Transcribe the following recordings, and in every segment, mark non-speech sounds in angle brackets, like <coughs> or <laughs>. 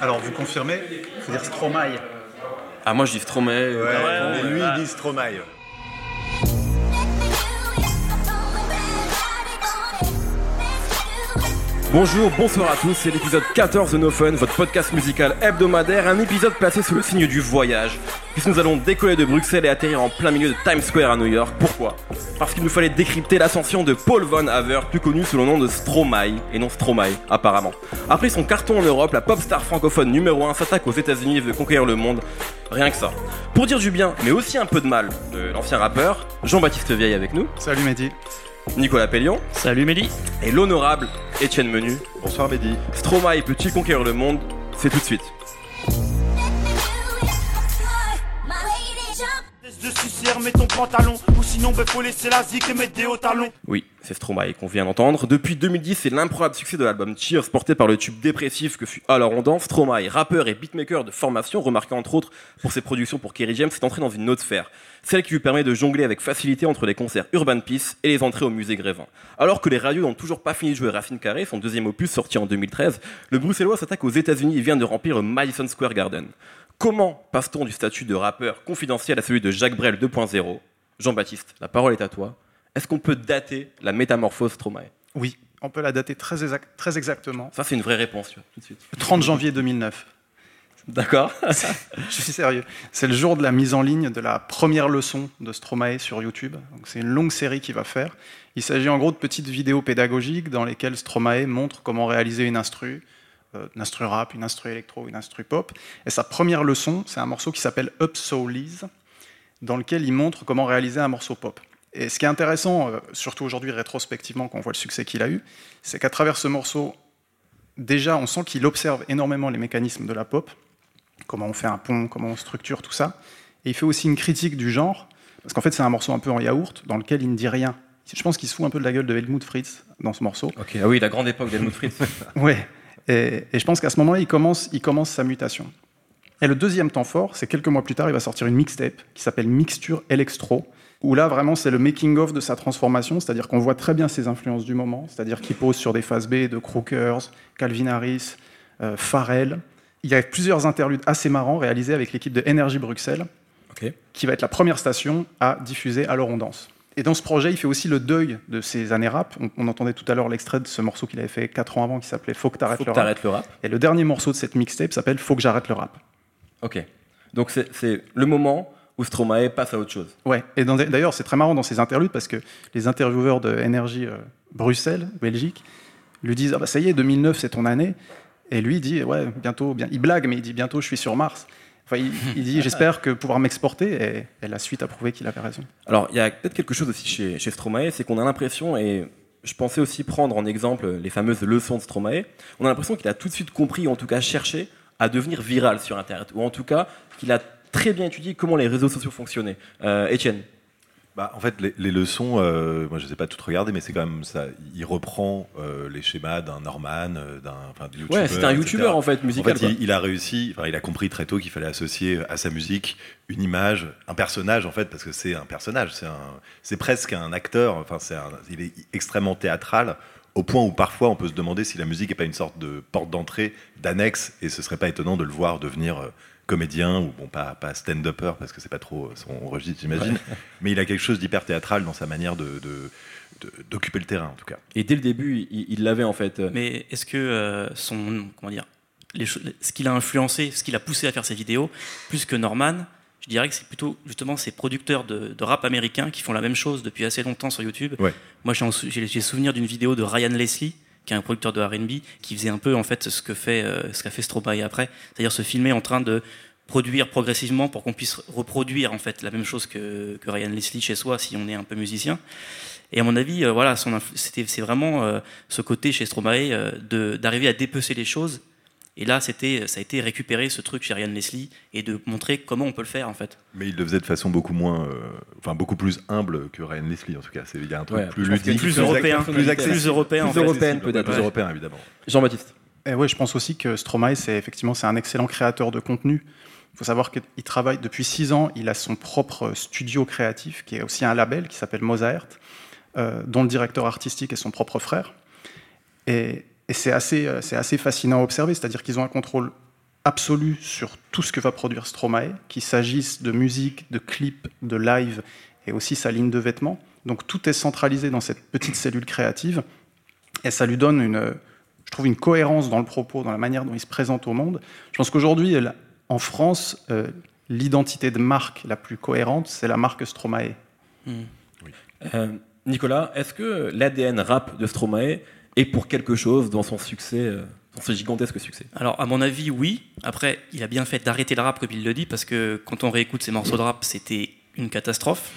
Alors, vous confirmez? Il faut dire Stromae. Ah, moi je dis Stromae. Ouais, mais lui, il dit Stromae. Bonjour, bonsoir à tous, c'est l'épisode 14 de No Fun, votre podcast musical hebdomadaire, un épisode placé sous le signe du voyage, puisque nous allons décoller de Bruxelles et atterrir en plein milieu de Times Square à New York. Pourquoi? Parce qu'il nous fallait décrypter l'ascension de Paul Von Haver, plus connu sous le nom de Stromae, et non Stromae, apparemment. Après son carton en Europe, la pop star francophone numéro 1 s'attaque aux États-Unis et veut conquérir le monde. Rien que ça. Pour dire du bien, mais aussi un peu de mal, de l'ancien rappeur, Jean-Baptiste Vieille avec nous, Salut Mehdi. Nicolas Pellion, Salut Mélie et l'honorable Étienne Menu. Bonsoir Mehdi. Stromae peut-il conquérir le monde C'est tout de suite. Oui, c'est Stromae qu'on vient d'entendre. Depuis 2010, c'est l'improbable succès de l'album Cheers porté par le tube dépressif que fut alors on danse. Stromae, rappeur et beatmaker de formation, remarqué entre autres pour ses productions pour Kerry James, s'est entré dans une autre sphère. Celle qui lui permet de jongler avec facilité entre les concerts Urban Peace et les entrées au musée Grévin. Alors que les radios n'ont toujours pas fini de jouer Racine Carré, son deuxième opus sorti en 2013, le Bruxellois s'attaque aux États-Unis et vient de remplir le Madison Square Garden. Comment passe-t-on du statut de rappeur confidentiel à celui de Jacques Brel 2.0 Jean-Baptiste, la parole est à toi. Est-ce qu'on peut dater la métamorphose Stromae? Oui, on peut la dater très, exact- très exactement. Ça, c'est une vraie réponse, tout de suite. Le 30 janvier 2009. D'accord <laughs> Je suis sérieux. C'est le jour de la mise en ligne de la première leçon de Stromae sur YouTube. C'est une longue série qu'il va faire. Il s'agit en gros de petites vidéos pédagogiques dans lesquelles Stromae montre comment réaliser une instru, une instru rap, une instru électro, une instru pop. Et sa première leçon, c'est un morceau qui s'appelle Up Soulies, dans lequel il montre comment réaliser un morceau pop. Et ce qui est intéressant, euh, surtout aujourd'hui rétrospectivement, quand on voit le succès qu'il a eu, c'est qu'à travers ce morceau, déjà, on sent qu'il observe énormément les mécanismes de la pop, comment on fait un pont, comment on structure tout ça. Et il fait aussi une critique du genre, parce qu'en fait, c'est un morceau un peu en yaourt, dans lequel il ne dit rien. Je pense qu'il se fout un peu de la gueule de Helmut Fritz dans ce morceau. Ok, ah oui, la grande époque d'Helmut Fritz. <laughs> Ouais. Et, et je pense qu'à ce moment-là, il commence, il commence sa mutation. Et le deuxième temps fort, c'est quelques mois plus tard, il va sortir une mixtape qui s'appelle Mixture Electro, où là, vraiment, c'est le making-of de sa transformation, c'est-à-dire qu'on voit très bien ses influences du moment, c'est-à-dire qu'il pose sur des phases B de Crookers, Calvin Harris, euh, Pharrell. Il y a plusieurs interludes assez marrants réalisés avec l'équipe de Energy Bruxelles, qui va être la première station à diffuser Alors on danse. Et dans ce projet, il fait aussi le deuil de ses années rap. On, on entendait tout à l'heure l'extrait de ce morceau qu'il avait fait 4 ans avant qui s'appelait Faut que t'arrêtes le rap. le rap. Et le dernier morceau de cette mixtape s'appelle Faut que j'arrête le rap. Ok. Donc c'est le moment où Stromae passe à autre chose. Ouais, et d'ailleurs, c'est très marrant dans ces interludes parce que les intervieweurs de Energy euh, Bruxelles, Belgique, lui disent Ah bah ça y est, 2009, c'est ton année. Et lui, dit Ouais, bientôt, bien. Il blague, mais il dit Bientôt, je suis sur Mars. Il, dit J'espère que pouvoir m'exporter. Et, la suite a prouvé qu'il avait raison. Alors, il y a peut-être quelque chose aussi chez, chez Stromae, c'est qu'on a l'impression, et je pensais aussi prendre en exemple les fameuses leçons de Stromae, on a l'impression qu'il a tout de suite compris, ou en tout cas cherché, à devenir viral sur Internet, ou en tout cas qu'il a très bien étudié comment les réseaux sociaux fonctionnaient. Euh, Étienne, Bah, en fait, les, les leçons, euh, moi je ne sais pas toutes regarder, mais c'est quand même ça. Il reprend euh, les schémas d'un Norman, euh, d'un enfin, ouais, c'était un etc. youtubeur en fait, En musical. fait, il, il a réussi, enfin, il a compris très tôt qu'il fallait associer à sa musique une image, un personnage en fait, parce que c'est un personnage, c'est c'est presque un acteur. Enfin, c'est un- il est extrêmement théâtral au point où parfois on peut se demander si la musique n'est pas une sorte de porte d'entrée, d'annexe, et ce serait pas étonnant de le voir devenir comédien ou bon pas, pas stand-upper parce que c'est pas trop son registre j'imagine, <laughs> mais il a quelque chose d'hyper théâtral dans sa manière de, d'occuper le terrain en tout cas. Et dès le début, il l'avait en fait. Mais est-ce que euh, son comment dire les ce qu'il a influencé, ce qu'il a poussé à faire ses vidéos, plus que Norman, je dirais que c'est plutôt justement ces producteurs de, de rap américains qui font la même chose depuis assez longtemps sur YouTube. Ouais. Moi, j'ai souvenir d'une vidéo de Ryan Leslie, qui est un producteur de R&B, qui faisait un peu en fait ce que fait euh, ce qu'a fait Stromae après, c'est-à-dire se filmer en train de produire progressivement pour qu'on puisse reproduire en fait la même chose que, que Ryan Leslie chez soi si on est un peu musicien. Et à mon avis, euh, voilà, c'est vraiment euh, ce côté chez Stromae d'arriver à dépecer les choses. Et là, c'était ça a été récupérer ce truc chez Ryan Leslie et de montrer comment on peut le faire en fait. Mais il le faisait de façon beaucoup moins, euh, enfin beaucoup plus humble que Ryan Leslie en tout cas. C'est- Il y a un truc Ouais, plus ludique, plus plus européen, plus plus accessible, plus européen, en plus fait. accessible, peut-être. plus ouais. européen évidemment. Jean-Baptiste. Et ouais, je pense aussi que Stromae, c'est effectivement c'est un excellent créateur de contenu. Il faut savoir qu'il travaille depuis six ans. Il a son propre studio créatif, qui est aussi un label qui s'appelle Mozart, euh, dont le directeur artistique est son propre frère. Et, et c'est assez, euh, c'est assez fascinant à observer. C'est-à-dire qu'ils ont un contrôle absolue sur tout ce que va produire Stromae, qu'il s'agisse de musique, de clips, de live et aussi sa ligne de vêtements. Donc tout est centralisé dans cette petite cellule créative et ça lui donne une, je trouve, une cohérence dans le propos, dans la manière dont il se présente au monde. Je pense qu'aujourd'hui, en France, euh, l'identité de marque la plus cohérente, c'est la marque Stromae. Hmm. Euh, Nicolas, est-ce que l'ADN rap de Stromae est pour quelque chose dans son succès euh, dans ce gigantesque succès Alors, à mon avis, oui. Après, il a bien fait d'arrêter le rap, comme il le dit, parce que quand on réécoute ses morceaux de rap, c'était une catastrophe.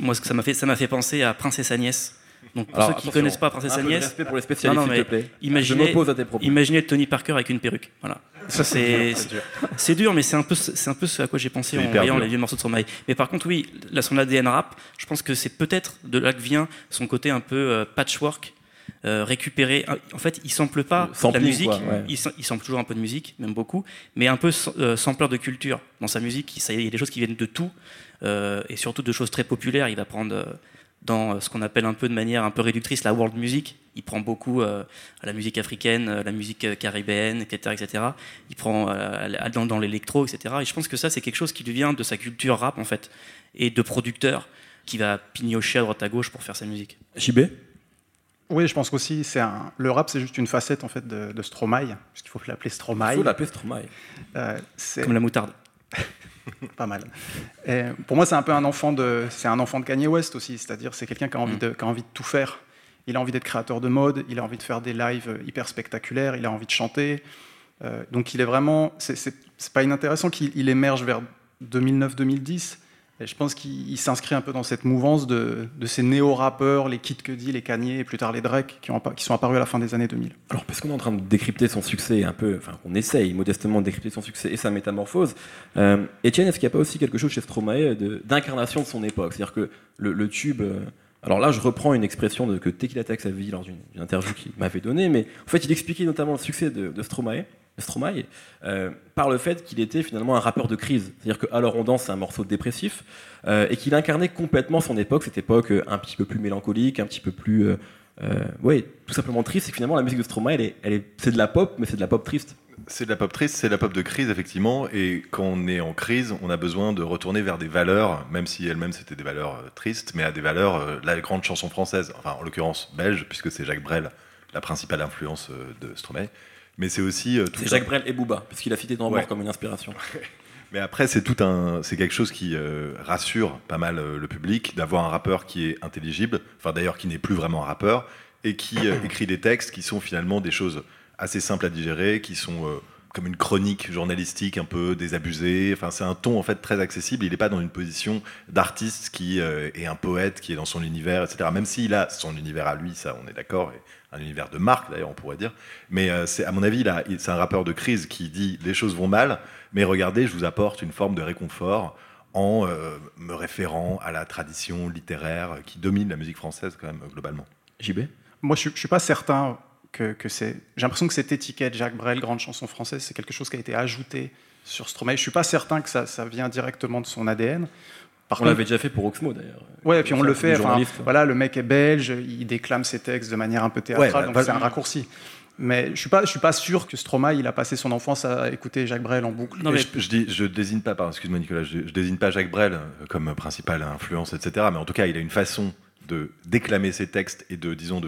Moi, ça m'a fait, ça m'a fait penser à Princesse Agnès. Donc, pour ceux qui ne connaissent pas Princesse Agnès, respect pour les spécialistes, s'il te plaît. Imaginez, à tes propos. imaginez Tony Parker avec une perruque. Voilà. <laughs> Ça, c'est, c'est dur, mais c'est un peu, c'est un peu ce à quoi j'ai pensé en voyant les vieux morceaux de Stromae. Mais par contre, oui, là, son ADN rap, je pense que c'est peut-être de là que vient son côté un peu euh, patchwork euh, récupérer. En fait, il sample pas la musique, il, sample toujours un peu de musique, même beaucoup, mais un peu euh, sampleur de culture. Dans sa musique, il, y a des choses qui viennent de tout, euh, et surtout de choses très populaires. Il va prendre dans ce qu'on appelle un peu de manière un peu réductrice la world music. Il prend beaucoup la musique africaine, la musique caribéenne, etc., etc. Il prend dans, dans l'électro, etc. Et je pense que ça, c'est quelque chose qui lui vient de sa culture rap, en fait, et de producteur qui va pignocher à droite à gauche pour faire sa musique. JB oui, je pense qu'aussi, c'est un... le rap, c'est juste une facette en fait de, de Stromae, puisqu'il faut l'appeler Stromae. Il faut l'appeler Stromae. Euh, Comme la moutarde. <laughs> Pas mal. Et pour moi, c'est un peu un enfant de, c'est un enfant de Kanye West aussi, c'est-à-dire c'est quelqu'un qui a envie mm. de, qui a envie de tout faire. Il a envie d'être créateur de mode, il a envie de faire des lives hyper spectaculaires, il a envie de chanter. Euh, donc il est vraiment, c'est pas inintéressant qu'il émerge vers 2009-2010 je pense qu'il s'inscrit un peu dans cette mouvance de, ces néo-rappeurs, les Kid Cudi, les Kanye et plus tard les Drake, qui, ont, qui, sont apparus à la fin des années 2000. Alors, parce qu'on est en train de décrypter son succès un peu, enfin, on essaye modestement de décrypter son succès et sa métamorphose. Euh, Etienne, est-ce qu'il n'y a pas aussi quelque chose chez Stromae d'incarnation de, son époque? C'est-à-dire que le, tube. Euh, alors là, je reprends une expression de, que Tequila Tex avait dit lors d'une interview qu'il m'avait donnée, mais en fait, il expliquait notamment le succès de Stromae Stromae, euh, par le fait qu'il était finalement un rappeur de crise. C'est-à-dire que Alors on danse, c'est un morceau dépressif, euh, et qu'il incarnait complètement son époque, cette époque euh, un petit peu plus mélancolique, un petit peu plus, ouais, tout simplement triste. Et finalement, la musique de Stromae, elle est, c'est de la pop, mais c'est de la pop triste. C'est de la pop triste, c'est de la pop de crise, effectivement. Et quand on est en crise, on a besoin de retourner vers des valeurs, même si elles-mêmes c'était des valeurs tristes, mais à des valeurs, la grande chanson française, enfin en l'occurrence belge, puisque c'est Jacques Brel, la principale influence de Stromae. Mais c'est aussi. Euh, c'est Jacques Brel et Booba, puisqu'il a cité dans ouais. comme une inspiration. <laughs> Mais après, c'est tout un, c'est quelque chose qui euh, rassure pas mal euh, le public d'avoir un rappeur qui est intelligible, enfin d'ailleurs qui n'est plus vraiment un rappeur et qui <coughs> écrit des textes qui sont finalement des choses assez simples à digérer, qui sont comme une chronique journalistique un peu désabusée. Enfin, c'est un ton en fait très accessible. Il n'est pas dans une position d'artiste qui est un poète, qui est dans son univers, etc. Même s'il a son univers à lui, ça, on est d'accord, un univers de marque d'ailleurs, on pourrait dire. Mais euh, c'est à mon avis, c'est un rappeur de crise qui dit les choses vont mal, mais regardez, je vous apporte une forme de réconfort en euh, me référant à la tradition littéraire qui domine la musique française quand même globalement. JB Moi, je, ne suis pas certain que, c'est. J'ai l'impression que cette étiquette Jacques Brel, grande chanson française, c'est quelque chose qui a été ajouté sur Stromae. Je suis pas certain que ça, ça vient directement de son ADN on l'avait déjà fait pour Oxmo d'ailleurs. Ouais, et puis on le fait. voilà, le mec est belge, il déclame ses textes de manière un peu théâtrale, donc c'est un raccourci. Mais je suis pas, je suis pas sûr que Stromae il a passé son enfance à écouter Jacques Brel en boucle. Non, mais je, dis, je désigne pas, excuse-moi Nicolas, je, désigne pas Jacques Brel comme principale influence, etc. Mais en tout cas, il a une façon de déclamer ses textes et de, disons,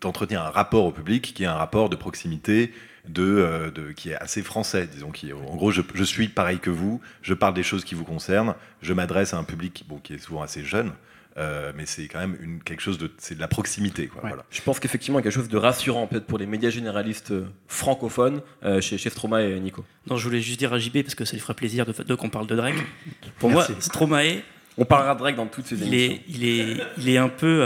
d'entretenir un rapport au public qui est un rapport de proximité, euh, de, qui est assez français, disons. Qui, en gros, je, suis pareil que vous, je parle des choses qui vous concernent, je m'adresse à un public bon, qui est souvent assez jeune. Euh, mais c'est quand même une, quelque chose de, c'est de la proximité. Quoi, voilà. Je pense qu'effectivement, il y a quelque chose de rassurant peut-être pour les médias généralistes euh, francophones chez, chez Stromae et Nico. Non, je voulais juste dire à JB, parce que ça lui fera plaisir de, de qu'on parle de Drake. Pour moi, Stromae. On parlera de Drake dans toutes ces émissions. il, est, il est un peu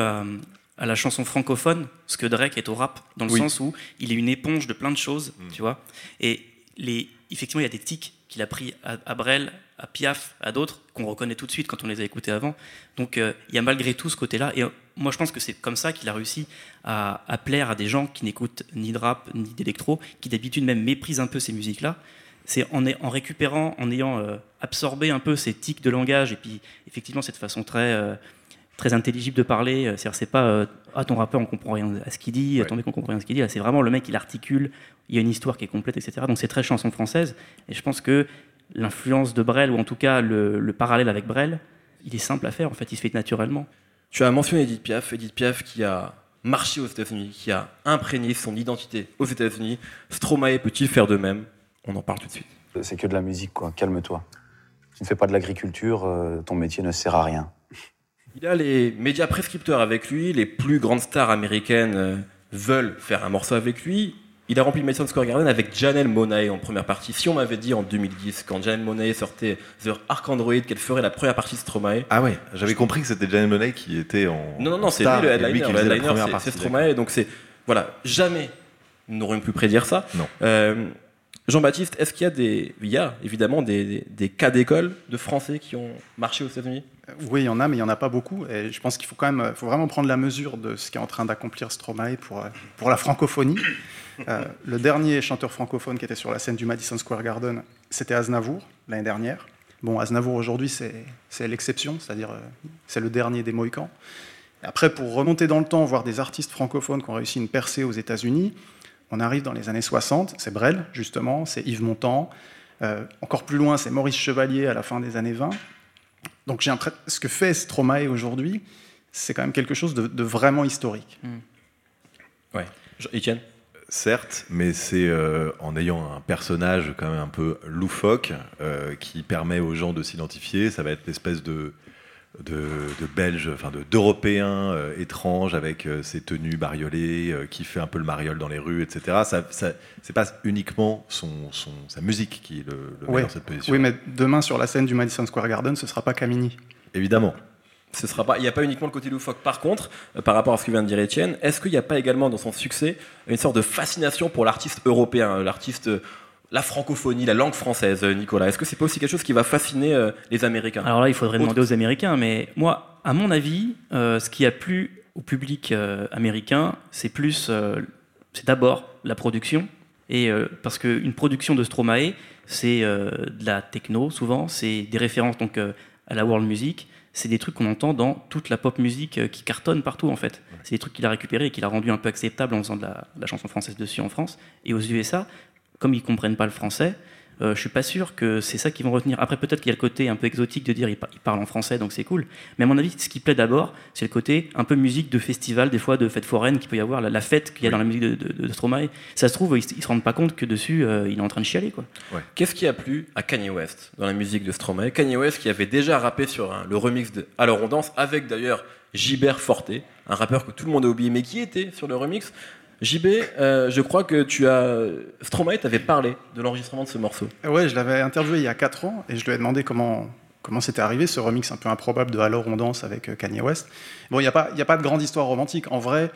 à la chanson francophone, ce que Drake est au rap, dans le sens où il est une éponge de plein de choses, mm. tu vois. Et les, effectivement, il y a des tics qu'il a pris à, Brel, à Piaf, à d'autres, qu'on reconnaît tout de suite quand on les a écoutés avant. Donc euh, il y a malgré tout ce côté-là. Et euh, moi, je pense que c'est comme ça qu'il a réussi à, plaire à des gens qui n'écoutent ni de rap, ni d'électro, qui d'habitude même méprisent un peu ces musiques-là. C'est en, en, récupérant, en ayant euh, absorbé un peu ces tics de langage, et puis effectivement cette façon très très intelligible de parler. Euh, C'est-à-dire, c'est pas euh, ah ton rappeur on comprend rien à ce qu'il dit, Ouais. ton mec on comprend rien à ce qu'il dit. Là, c'est vraiment le mec il articule, il y a une histoire qui est complète, etc. Donc c'est très chanson française. Et je pense que l'influence de Brel ou en tout cas le, le parallèle avec Brel, il est simple à faire. En fait, il se fait naturellement. Tu as mentionné Edith Piaf, Edith Piaf qui a marché aux États-Unis, qui a imprégné son identité aux États-Unis. Stromae peut-il faire de même? On en parle tout de suite. C'est que de la musique, quoi. Calme-toi. Tu ne fais pas de l'agriculture, euh, ton métier ne sert à rien. Il a les médias prescripteurs avec lui, les plus grandes stars américaines euh, veulent faire un morceau avec lui. Il a rempli le Madison Square Garden avec Janelle Monáe en première partie. Si on m'avait dit en 2010, quand Janelle Monáe sortait The Ark Android, qu'elle ferait la première partie de Stromae, Ah ouais, j'avais compris que c'était Janelle Monáe qui était en. Non, non, non, c'est lui le lui headliner. qui Le headliner, première c'est- partie, c'est Stromae. Donc c'est. Voilà, jamais nous n'aurions pu prédire ça. Non. Euh, Jean-Baptiste, est-ce qu'il y a des. Il y a évidemment des, cas d'école de Français qui ont marché aux États-Unis? Oui, il y en a, mais il n'y en a pas beaucoup. Et je pense qu'il faut quand même, faut vraiment prendre la mesure de ce qu'est en train d'accomplir Stromae pour, euh, pour la francophonie. Euh, le dernier chanteur francophone qui était sur la scène du Madison Square Garden, c'était Aznavour, l'année dernière. Bon, Aznavour aujourd'hui, c'est l'exception, c'est-à-dire euh, c'est le dernier des Mohicans. Après, pour remonter dans le temps, voir des artistes francophones qui ont réussi une percée aux États-Unis, on arrive dans les années 60, c'est Brel, justement, c'est Yves Montand. Euh, encore plus loin, c'est Maurice Chevalier à la fin des années 20. Donc j'ai ce que fait Stromae aujourd'hui, c'est quand même quelque chose de, de vraiment historique. Je- Étienne? Certes, mais c'est euh, en ayant un personnage quand même un peu loufoque euh, qui permet aux gens de s'identifier. Ça va être l'espèce de, de, de Belge, enfin de- d'Européen euh, étrange avec euh, ses tenues bariolées, euh, qui fait un peu le mariole dans les rues, etc. Ça, ça, c'est pas uniquement son, son, sa musique qui le, le met dans cette position. Oui, mais demain sur la scène du Madison Square Garden, ce sera pas Camini. Évidemment. ce sera pas, il n'y a pas uniquement le côté loufoque. Par contre, euh, par rapport à ce que vient de dire Étienne, est-ce qu'il n'y a pas également dans son succès une sorte de fascination pour l'artiste européen, euh, l'artiste, euh, la francophonie, la langue française, euh, Nicolas Est-ce que c'est pas aussi quelque chose qui va fasciner euh, les Américains? Alors là, il faudrait Autre- demander aux Américains, mais moi, à mon avis, euh, ce qui a plu au public euh, américain, c'est plus, c'est d'abord la production, et parce qu'une production de Stromae, c'est de la techno souvent, c'est des références donc à la world music, c'est des trucs qu'on entend dans toute la pop musique euh, qui cartonne partout en fait. C'est des trucs qu'il a récupérés et qu'il a rendu un peu acceptable en faisant de la, de la chanson française dessus en France et aux USA, comme ils comprennent pas le français. Euh, je suis pas sûr que c'est ça qu'ils vont retenir. Après, peut-être qu'il y a le côté un peu exotique de dire ils, par- ils parlent en français, donc c'est cool. Mais à mon avis, ce qui plaît d'abord, c'est le côté un peu musique de festival, des fois de fête foraine qu'il peut y avoir, la, fête qu'il y a dans la musique de, Stromae. Ça se trouve, ils, ils se rendent pas compte que dessus, euh, il est en train de chialer. Qu'est-ce qui a plu à Kanye West dans la musique de Stromae? Kanye West qui avait déjà rappé sur un- le remix de Alors on danse avec d'ailleurs Gilbert Forte, un rappeur que tout le monde a oublié mais qui était sur le remix. JB, euh, je crois que tu as Stromae t'avait parlé de l'enregistrement de ce morceau. Ouais, je l'avais interviewé il y a 4 ans et je lui ai demandé comment comment c'était arrivé ce remix un peu improbable de Alors on danse avec euh, Kanye West. Bon, il n'y a pas il y a pas de grande histoire romantique en vrai.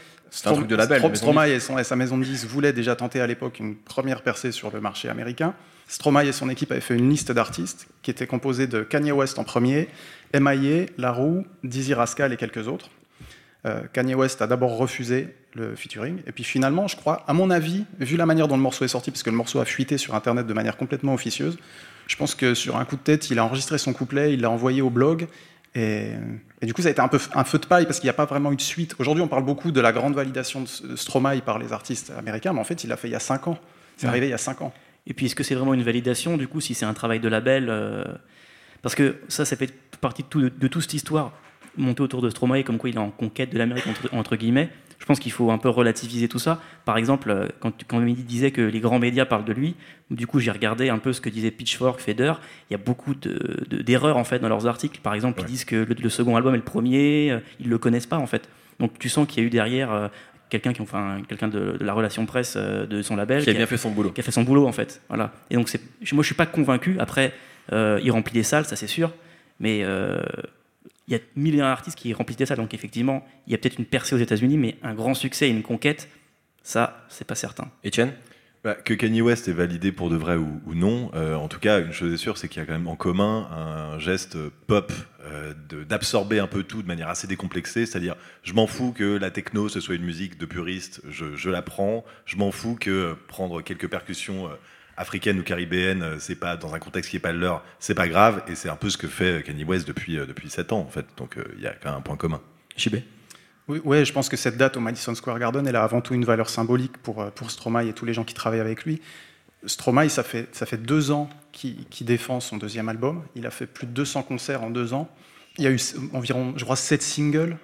un truc de label, Strom- Stromae et, son- et sa maison de disques voulaient déjà tenter à l'époque une première percée sur le marché américain. Stromae et son équipe avaient fait une liste d'artistes qui était composée de Kanye West en premier, M.I.A., La Roux, Dizzy Rascal et quelques autres. Euh, Kanye West a d'abord refusé le featuring, et puis finalement, je crois, à mon avis, vu la manière dont le morceau est sorti, parce que le morceau a fuité sur Internet de manière complètement officieuse, je pense que sur un coup de tête, il a enregistré son couplet, il l'a envoyé au blog, et, et du coup, ça a été un peu un feu de paille, parce qu'il n'y a pas vraiment eu de suite. Aujourd'hui, on parle beaucoup de la grande validation de Stromae par les artistes américains, mais en fait, il l'a fait il y a 5 ans. C'est Ouais. arrivé il y a 5 ans. Et puis, est-ce que c'est vraiment une validation, du coup, si c'est un travail de label euh, Parce que ça, ça fait partie de, tout- de toute cette histoire montée autour de Stromae, comme quoi il est en conquête de l'Amérique, entre, entre guillemets. Je pense qu'il faut un peu relativiser tout ça. Par exemple, euh, quand, quand Mehdi disait que les grands médias parlent de lui, du coup, j'ai regardé un peu ce que disait Pitchfork, Feder. Il y a beaucoup de- de- d'erreurs, en fait, dans leurs articles. Par exemple, ils disent que le, le second album est le premier, euh, ils le connaissent pas, en fait. Donc, tu sens qu'il y a eu derrière euh, quelqu'un qui, enfin, quelqu'un de, de la relation presse euh, de son label Qui a qui bien fait son boulot. qui a fait son boulot en fait. Voilà. Et donc c'est, moi je suis pas convaincu. Après, euh, il remplit des salles, ça c'est sûr, mais il y a mille et un artistes qui remplissent des salles. Donc effectivement, il y a peut-être une percée aux États-Unis, mais un grand succès et une conquête, ça c'est pas certain. Étienne? Bah, que Kanye West est validé pour de vrai ou, ou non, euh, en tout cas, une chose est sûre, c'est qu'il y a quand même en commun un geste pop euh, de- d'absorber un peu tout de manière assez décomplexée, c'est-à-dire je m'en fous que la techno ce soit une musique de puriste, je, je la prends, je m'en fous que euh, prendre quelques percussions euh, africaine ou caribéenne, euh, c'est pas dans un contexte qui est pas le leur, c'est pas grave. Et c'est un peu ce que fait Kanye West depuis, euh, depuis 7 ans, en fait. Donc euh, il y a quand même un point commun. JB Oui, ouais, je pense que cette date au Madison Square Garden, elle a avant tout une valeur symbolique pour, euh, pour Stromae et tous les gens qui travaillent avec lui. Stromae, ça fait, ça fait deux ans qu'il qu'il défend son deuxième album. Il a fait plus de 200 concerts en deux ans. Il y a eu environ, je crois, sept singles.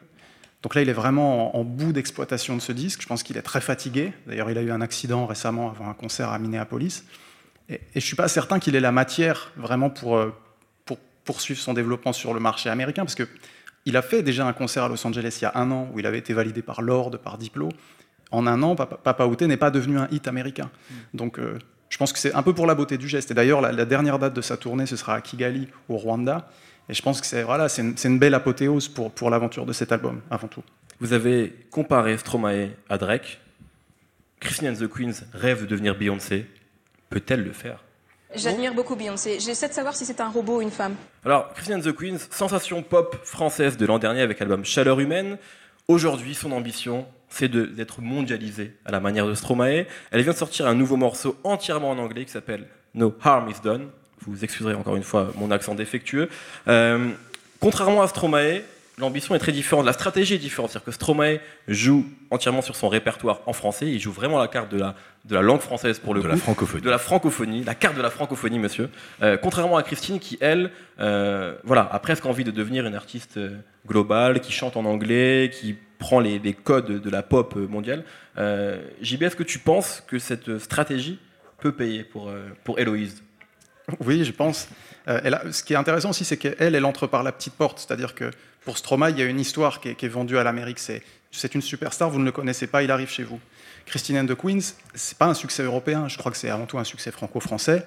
Donc là, il est vraiment en, en bout d'exploitation de ce disque. Je pense qu'il est très fatigué. D'ailleurs, il a eu un accident récemment avant un concert à Minneapolis. Et, et je ne suis pas certain qu'il ait la matière vraiment pour, euh, pour poursuivre son développement sur le marché américain, parce que il a fait déjà un concert à Los Angeles il y a un an où il avait été validé par Lord, par Diplo. En un an, Papa, Papa Outé n'est pas devenu un hit américain. Donc euh, je pense que c'est un peu pour la beauté du geste. Et d'ailleurs, la, la dernière date de sa tournée, ce sera à Kigali, au Rwanda. Et je pense que c'est voilà, c'est une, c'est une belle apothéose pour, pour l'aventure de cet album, avant tout. Vous avez comparé Stromae à Drake. Christine and the Queens rêve de devenir Beyoncé. Peut-elle le faire? J'admire beaucoup Beyoncé. J'essaie de savoir si c'est un robot ou une femme. Alors, Christine and the Queens, sensation pop française de l'an dernier avec l'album Chaleur humaine. Aujourd'hui, son ambition, c'est de- d'être mondialisée à la manière de Stromae. Elle vient de sortir un nouveau morceau entièrement en anglais qui s'appelle No Harm Is Done. Vous excuserez encore une fois mon accent défectueux. Euh, contrairement à Stromae, l'ambition est très différente. La stratégie est différente. C'est-à-dire que Stromae joue entièrement sur son répertoire en français. Il joue vraiment la carte de la, de la langue française pour le De coup la francophonie. de la francophonie, la carte de la francophonie, monsieur. Euh, contrairement à Christine, qui elle, euh, voilà, a presque envie de devenir une artiste globale, qui chante en anglais, qui prend les, les codes de la pop mondiale. Euh, JB, est-ce que tu penses que cette stratégie peut payer pour, pour Héloïse? Oui, je pense. Euh, elle a- ce qui est intéressant aussi, c'est qu'elle, elle entre par la petite porte. C'est-à-dire que pour Stromae, il y a une histoire qui est, qui est vendue à l'Amérique. C'est, c'est une superstar, vous ne le connaissez pas, il arrive chez vous. Christine and the Queens, c'est pas un succès européen. Je crois que c'est avant tout un succès franco-français.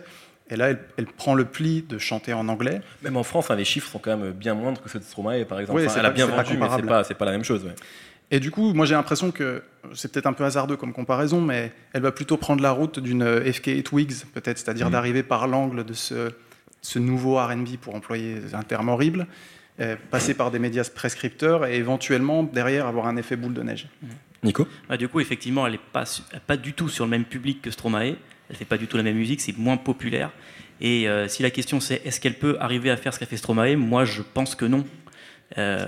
Et là, elle, elle prend le pli de chanter en anglais. Même en France, hein, les chiffres sont quand même bien moindres que ceux de Stromae, par exemple. Oui, Enfin, elle a bien vendu, mais c'est pas, pas la même chose. ouais. Et du coup, moi j'ai l'impression que c'est peut-être un peu hasardeux comme comparaison, mais elle va plutôt prendre la route d'une euh, FK Twigs, peut-être, c'est-à-dire Mhm. d'arriver par l'angle de ce, ce nouveau RB, pour employer un terme horrible, euh, passer par des médias prescripteurs et éventuellement derrière avoir un effet boule de neige. Nico? Bah, du coup, effectivement, elle n'est pas, pas du tout sur le même public que Stromae. Elle fait pas du tout la même musique, c'est moins populaire. Et euh, si la question c'est est-ce qu'elle peut arriver à faire ce qu'a fait Stromae, moi je pense que non. Euh,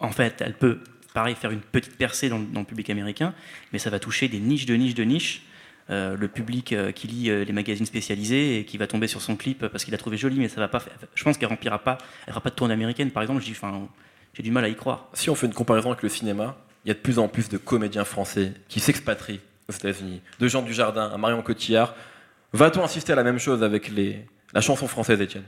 en fait, elle peut, pareil, faire une petite percée dans, le- public américain, mais ça va toucher des niches de niches de niches. Euh, le public euh, qui lit euh, les magazines spécialisés et qui va tomber sur son clip parce qu'il a trouvé joli, mais ça va pas. faire- Je pense qu'elle remplira pas. Elle fera pas de tournée américaine, par exemple. j'ai du mal à y croire. Si on fait une comparaison avec le cinéma, il y a de plus en plus de comédiens français qui s'expatrient aux États-Unis. De Jean Dujardin à Marion Cotillard. Va-t-on assister à la même chose avec la chanson française, Étienne?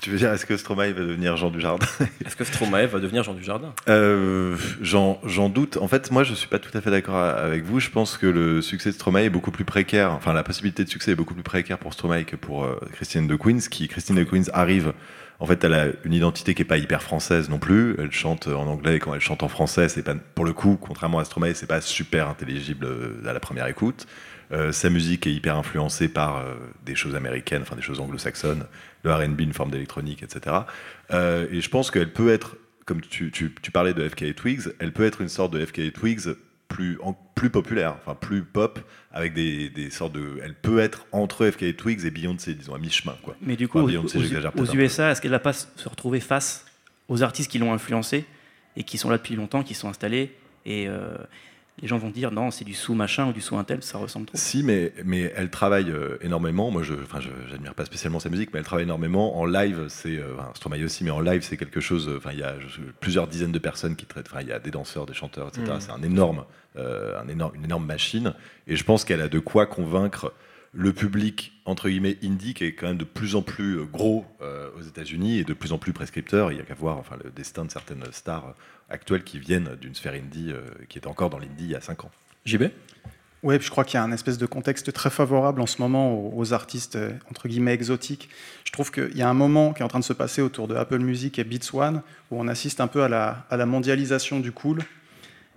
Tu veux dire, est-ce que Stromae va devenir Jean Dujardin <laughs> Est-ce que Stromae va devenir Jean Dujardin? Euh, J'en doute. En fait, moi, je suis pas tout à fait d'accord avec vous. Je pense que le succès de Stromae est beaucoup plus précaire. Enfin, la possibilité de succès est beaucoup plus précaire pour Stromae que pour euh, Christine de Queens. Qui Christine de Queens arrive. En fait, elle a une identité qui est pas hyper française non plus. Elle chante en anglais et quand elle chante en français, c'est pas pour le coup, contrairement à Stromae, c'est pas super intelligible euh, à la première écoute. Euh, sa musique est hyper influencée par euh, des choses américaines, enfin des choses anglo-saxonnes, le R&B, une forme d'électronique, etc. Euh, et je pense qu'elle peut être, comme tu, tu- tu parlais de FK Twigs, elle peut être une sorte de FK Twigs plus, en- plus populaire, enfin plus pop, avec des, des sortes de. Elle peut être entre FK Twigs et Beyoncé, disons à mi-chemin, quoi. Mais du coup, Enfin, aux, Beyoncé, aux- aux. USA, est-ce qu'elle va pas se retrouver face aux artistes qui l'ont influencée et qui sont là depuis longtemps, qui sont installés et les gens vont dire non, c'est du sous machin ou du sous un tel, ça ressemble trop. Si, mais, mais elle travaille euh, énormément. Moi, je j'admire pas spécialement sa musique, mais elle travaille énormément. En live, c'est. Euh, enfin, Stromae aussi, mais en live, c'est quelque chose. euh, Enfin, il y a plusieurs dizaines de personnes qui traitent. Enfin, il y a des danseurs, des chanteurs, etc. Mm. C'est un énorme, euh, un énorme, une énorme machine. Et je pense qu'elle a de quoi convaincre le public, entre guillemets, indie, qui est quand même de plus en plus euh, gros euh, aux États-Unis et de plus en plus prescripteur. Il y a qu'à voir enfin, le destin de certaines stars euh, actuelles qui viennent d'une sphère indie euh, qui était encore dans l'indie il y a 5 ans. JB Oui, je crois qu'il y a un espèce de contexte très favorable en ce moment aux, aux artistes entre guillemets exotiques. Je trouve qu'il y a un moment qui est en train de se passer autour de Apple Music et Beats One où on assiste un peu à la, à la mondialisation du cool.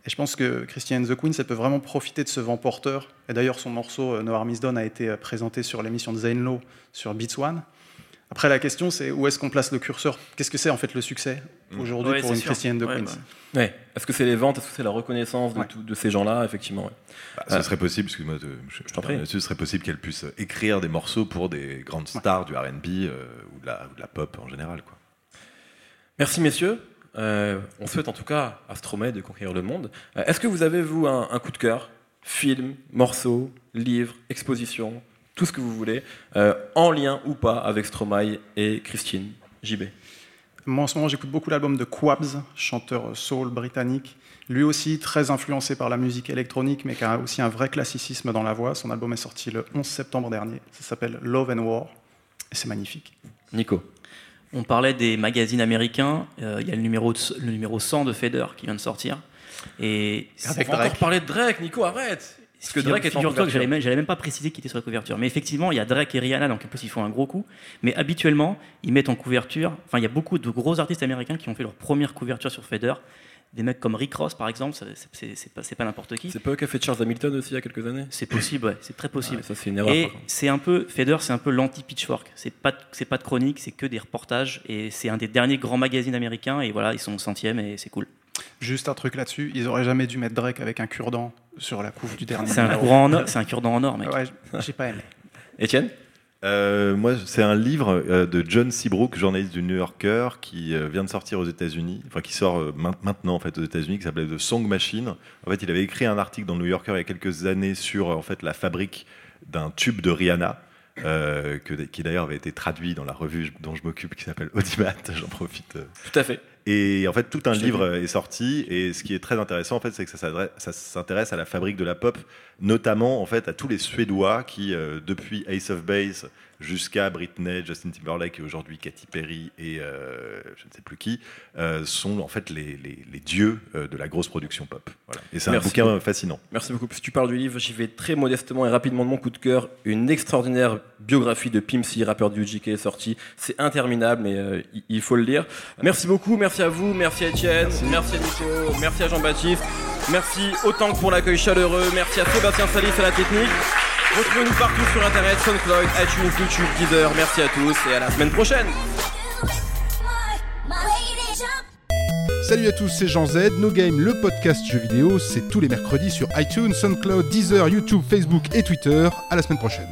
Et je pense que Christian the Queen, ça peut vraiment profiter de ce vent porteur. Et d'ailleurs, son morceau euh, No Harm Is Done a été euh, présenté sur l'émission de Zane Lowe sur Beats One. Après, la question, c'est où est-ce qu'on place le curseur? Qu'est-ce que c'est en fait le succès aujourd'hui Ouais, pour une sûr. Christiane de Ouais, Queens bah. Ouais. Est-ce que c'est les ventes? Est-ce que c'est la reconnaissance de, Ouais. tout- de ces gens-là Effectivement. ouais. Bah, ce serait possible, excuse-moi, je, t'en prie. ce serait possible qu'elle puisse écrire des morceaux pour des grandes stars du R&B euh, ou, de la, ou de la pop en général. Quoi. Merci messieurs. Euh, on souhaite en tout cas à Stromae de conquérir le monde. Euh, Est-ce que vous avez vous un, un coup de cœur Film, morceau, livre, exposition, tout ce que vous voulez, euh, en lien ou pas avec Stromae et Christine JB. Moi, en ce moment, j'écoute beaucoup l'album de Quabs, chanteur soul britannique. Lui aussi, très influencé par la musique électronique, mais qui a aussi un vrai classicisme dans la voix. Son album est sorti le 11 septembre dernier. Ça s'appelle Love and War. Et c'est magnifique. Nico. On parlait des magazines américains. euh, Il y a le numéro, le numéro 100 de Fader qui vient de sortir. Et Avec on va encore parler de Drake, Nico, arrête Parce que Drake est en couverture. j'allais même, même pas préciser qui était sur la couverture. Mais effectivement, il y a Drake et Rihanna, donc en plus ils font un gros coup. Mais habituellement, ils mettent en couverture. Enfin, il y a beaucoup de gros artistes américains qui ont fait leur première couverture sur Fader. Des mecs comme Rick Ross, par exemple, c'est- pas, n'importe qui. C'est pas eux qui a fait Charles Hamilton aussi il y a quelques années C'est possible, ouais, c'est très possible. Ouais, Ça c'est une erreur. Et c'est un peu Fader, c'est un peu l'anti-pitchfork. C'est pas pas de chronique, c'est que des reportages et c'est un des derniers grands magazines américains et voilà, ils sont centièmes et c'est cool. Juste un truc là-dessus, ils auraient jamais dû mettre Drake avec un cure-dent sur la couve du dernier. Un c'est un cure-dent en or, mec. Ouais, j'ai pas aimé. Étienne? Euh, moi, c'est un livre euh, de John Seabrook, journaliste du New Yorker, qui euh, vient de sortir aux États-Unis, enfin qui sort main- maintenant en fait aux États-Unis, qui s'appelait The Song Machine. En fait, il avait écrit un article dans le New Yorker il y a quelques années sur en fait la fabrique d'un tube de Rihanna. que, qui d'ailleurs avait été traduit dans la revue dont je m'occupe qui s'appelle Audimat, <laughs> j'en profite Tout à fait. Et en fait, tout un livre est sorti. Et ce qui est très intéressant, en fait, c'est que ça s'intéresse à la fabrique de la pop, notamment en fait à tous les Suédois qui, euh, depuis Ace of Base jusqu'à Britney, Justin Timberlake et aujourd'hui Katy Perry et euh, je ne sais plus qui, euh, sont en fait les, les- les dieux euh, de la grosse production pop. Voilà. Et c'est un Merci bouquin beaucoup. fascinant. Merci beaucoup. Si tu parles du livre, j'y vais très modestement et rapidement de mon coup de cœur. Une extraordinaire biographie de Pim C, rappeur du UGK, est sortie. C'est interminable, mais euh, il- faut le lire. Merci beaucoup, merci à vous, merci à Étienne, merci, à Nico, merci à Jean-Baptiste, merci autant que pour l'accueil chaleureux, merci à Sébastien Salis à la technique. Retrouvez-nous partout sur internet, SoundCloud, iTunes, YouTube, Deezer. Merci à tous et à la semaine prochaine. Salut à tous, c'est Jean Z. No Game, le podcast jeux vidéo, c'est tous les mercredis sur iTunes, SoundCloud, Deezer, YouTube, Facebook et Twitter. À la semaine prochaine.